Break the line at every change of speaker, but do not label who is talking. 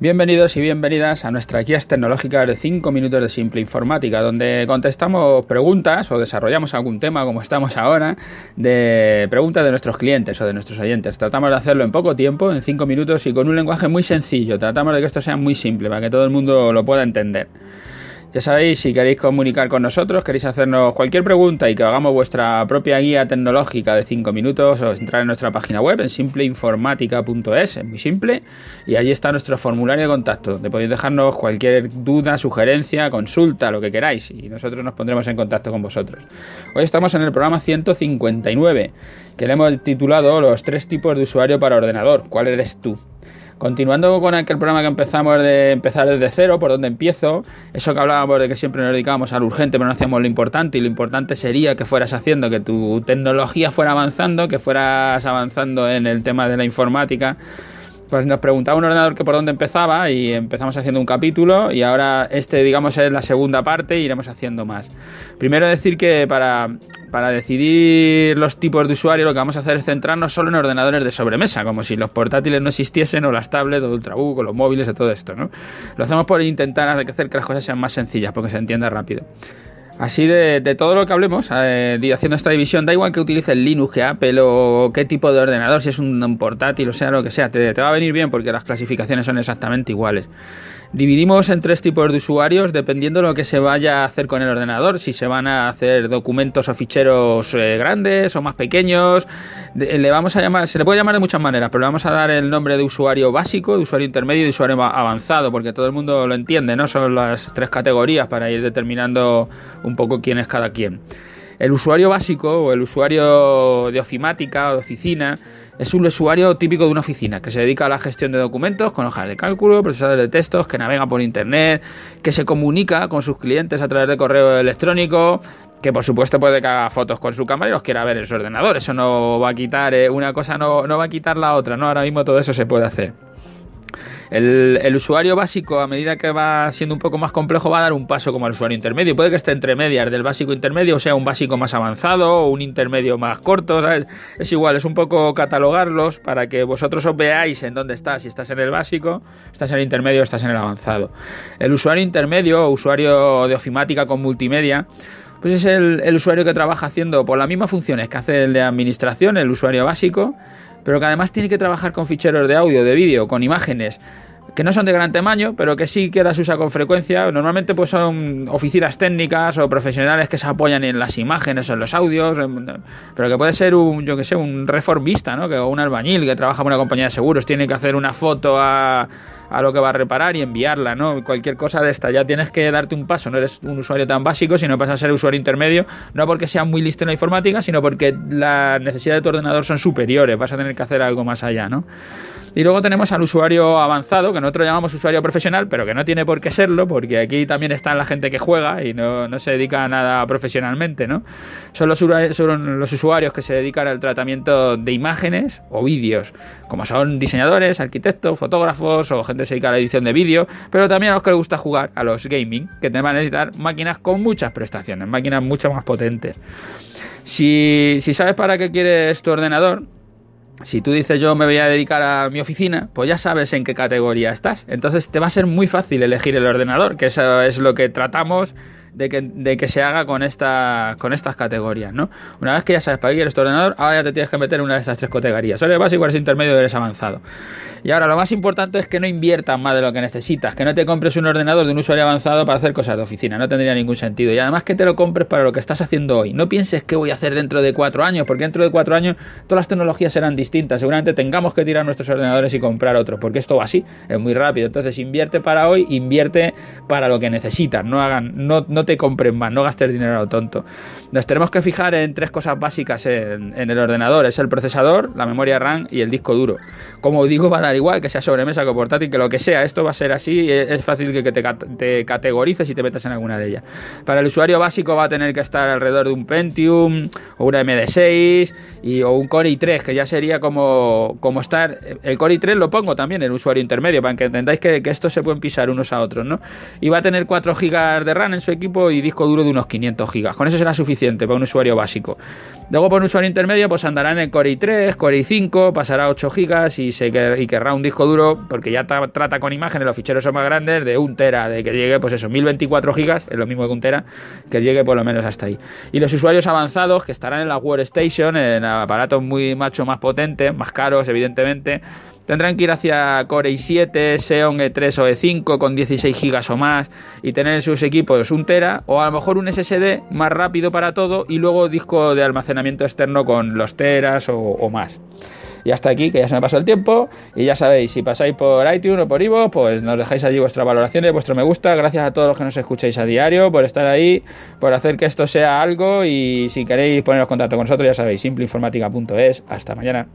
Bienvenidos y bienvenidas a nuestra guías tecnológicas de 5 minutos de simple informática, donde contestamos preguntas o desarrollamos algún tema, como estamos ahora, de preguntas de nuestros clientes o de nuestros oyentes. Tratamos de hacerlo en poco tiempo, en 5 minutos y con un lenguaje muy sencillo. Tratamos de que esto sea muy simple para que todo el mundo lo pueda entender. Ya sabéis, si queréis comunicar con nosotros, queréis hacernos cualquier pregunta y que hagamos vuestra propia guía tecnológica de 5 minutos, os entrar en nuestra página web en simpleinformática.es, es muy simple, y allí está nuestro formulario de contacto, donde podéis dejarnos cualquier duda, sugerencia, consulta, lo que queráis, y nosotros nos pondremos en contacto con vosotros. Hoy estamos en el programa 159, que le hemos titulado Los tres tipos de usuario para ordenador. ¿Cuál eres tú? Continuando con aquel programa que empezamos de empezar desde cero, por donde empiezo, eso que hablábamos de que siempre nos dedicábamos al urgente, pero no hacíamos lo importante, y lo importante sería que fueras haciendo, que tu tecnología fuera avanzando, que fueras avanzando en el tema de la informática, pues nos preguntaba un ordenador que por dónde empezaba y empezamos haciendo un capítulo y ahora este digamos es la segunda parte e iremos haciendo más. Primero decir que para, para decidir los tipos de usuario lo que vamos a hacer es centrarnos solo en ordenadores de sobremesa, como si los portátiles no existiesen o las tablets o Ultrabook o los móviles o todo esto, ¿no? Lo hacemos por intentar hacer que las cosas sean más sencillas porque se entienda rápido. Así de, todo lo que hablemos, eh, haciendo esta división, da igual que utilices Linux, que Apple o qué tipo de ordenador, si es un, portátil o sea lo que sea, te, te va a venir bien porque las clasificaciones son exactamente iguales. Dividimos en tres tipos de usuarios dependiendo de lo que se vaya a hacer con el ordenador, si se van a hacer documentos o ficheros eh, grandes o más pequeños. le vamos a llamar, se le puede llamar de muchas maneras, pero le vamos a dar el nombre de usuario básico, de usuario intermedio y de usuario avanzado, porque todo el mundo lo entiende, ¿no? Son las tres categorías para ir determinando un poco quién es cada quien. El usuario básico o el usuario de ofimática o de oficina es un usuario típico de una oficina que se dedica a la gestión de documentos con hojas de cálculo, procesadores de textos, que navega por internet, que se comunica con sus clientes a través de correo electrónico, que por supuesto puede que haga fotos con su cámara y los quiera ver en su ordenador. Eso no va a quitar, eh, una cosa no, no va a quitar la otra, ¿no? Ahora mismo todo eso se puede hacer. El, usuario básico, a medida que va siendo un poco más complejo, va a dar un paso como el usuario intermedio. Puede que esté entre medias del básico intermedio, o sea, un básico más avanzado o un intermedio más corto. Es igual, es un poco catalogarlos para que vosotros os veáis en dónde estás. Si estás en el básico, estás en el intermedio, estás en el avanzado. El usuario intermedio usuario de ofimática con multimedia pues es el, el, usuario que trabaja haciendo por las mismas funciones que hace el de administración, el usuario básico, pero que además tiene que trabajar con ficheros de audio, de vídeo, con imágenes que no son de gran tamaño, pero que sí que las usa con frecuencia. Normalmente pues son oficinas técnicas o profesionales que se apoyan en las imágenes o en los audios, pero que puede ser un, yo que sé, un reformista, ¿no? Que, o un albañil que trabaja en una compañía de seguros, tiene que hacer una foto a, a lo que va a reparar y enviarla, ¿no? Cualquier cosa de esta, ya tienes que darte un paso, no eres un usuario tan básico, sino pasas a ser usuario intermedio, no porque sea muy listo en la informática, sino porque las necesidades de tu ordenador son superiores, vas a tener que hacer algo más allá, ¿no? Y luego tenemos al usuario avanzado, que nosotros llamamos usuario profesional, pero que no tiene por qué serlo, porque aquí también está la gente que juega y no, se dedica a nada profesionalmente, ¿no? Son los, son los usuarios que se dedican al tratamiento de imágenes o vídeos, como son diseñadores, arquitectos, fotógrafos o gente que se dedica a la edición de vídeo, pero también a los que les gusta jugar, a los gaming, que te van a necesitar máquinas con muchas prestaciones, máquinas mucho más potentes. Si, si sabes para qué quieres tu ordenador, si tú dices yo me voy a dedicar a mi oficina, pues ya sabes en qué categoría estás. Entonces te va a ser muy fácil elegir el ordenador, que eso es lo que tratamos de que, se haga con, esta, con estas categorías, ¿no? Una vez que ya sabes para qué quieres tu ordenador, ahora ya te tienes que meter en una de estas tres categorías. Eres básico, eres intermedio, eres avanzado. Y ahora lo más importante es que no inviertas más de lo que necesitas, que no te compres un ordenador de un usuario avanzado para hacer cosas de oficina, no tendría ningún sentido. Y además que te lo compres para lo que estás haciendo hoy. No pienses qué voy a hacer dentro de cuatro años, porque dentro de cuatro años todas las tecnologías serán distintas. Seguramente tengamos que tirar nuestros ordenadores y comprar otros, porque esto va así, es muy rápido. Entonces invierte para hoy, invierte para lo que necesitas. No hagan, no, no te compren más, no gastes dinero a lo tonto. Nos tenemos que fijar en tres cosas básicas en, el ordenador: es el procesador, la memoria RAM y el disco duro. Como digo, va a igual que sea sobre mesa que portátil, que lo que sea, esto va a ser así, es fácil que te, categorices y te metas en alguna de ellas. Para el usuario básico va a tener que estar alrededor de un Pentium o una MD6 y, o un Core i3, que ya sería como, como estar. El Core i3 lo pongo también, el usuario intermedio, para que entendáis que, que estos se pueden pisar unos a otros, ¿no? Y va a tener 4 GB de RAM en su equipo y disco duro de unos 500 GB. Con eso será suficiente para un usuario básico. Luego, por un usuario intermedio, pues andará en el Core i3, Core i5, pasará a 8 GB y, se, y querrá un disco duro, porque ya trata con imágenes, los ficheros son más grandes, de un tera, de que llegue, pues eso, 1024 GB, es lo mismo que un tera, que llegue por lo menos hasta ahí. Y los usuarios avanzados, que estarán en la Workstation, en aparatos muy macho más potentes, más caros, evidentemente, Tendrán que ir hacia Core i7, Xeon E3 o E5 con 16 GB o más y tener en sus equipos un Tera o a lo mejor un SSD más rápido para todo y luego disco de almacenamiento externo con los Teras o, más. Y hasta aquí, que ya se me pasó el tiempo. Y ya sabéis, si pasáis por iTunes o por Ivo, pues nos dejáis allí vuestras valoraciones, vuestro me gusta. Gracias a todos los que nos escucháis a diario, por estar ahí, por hacer que esto sea algo. Y si queréis poneros contacto con nosotros, ya sabéis, simpleinformática.es. Hasta mañana.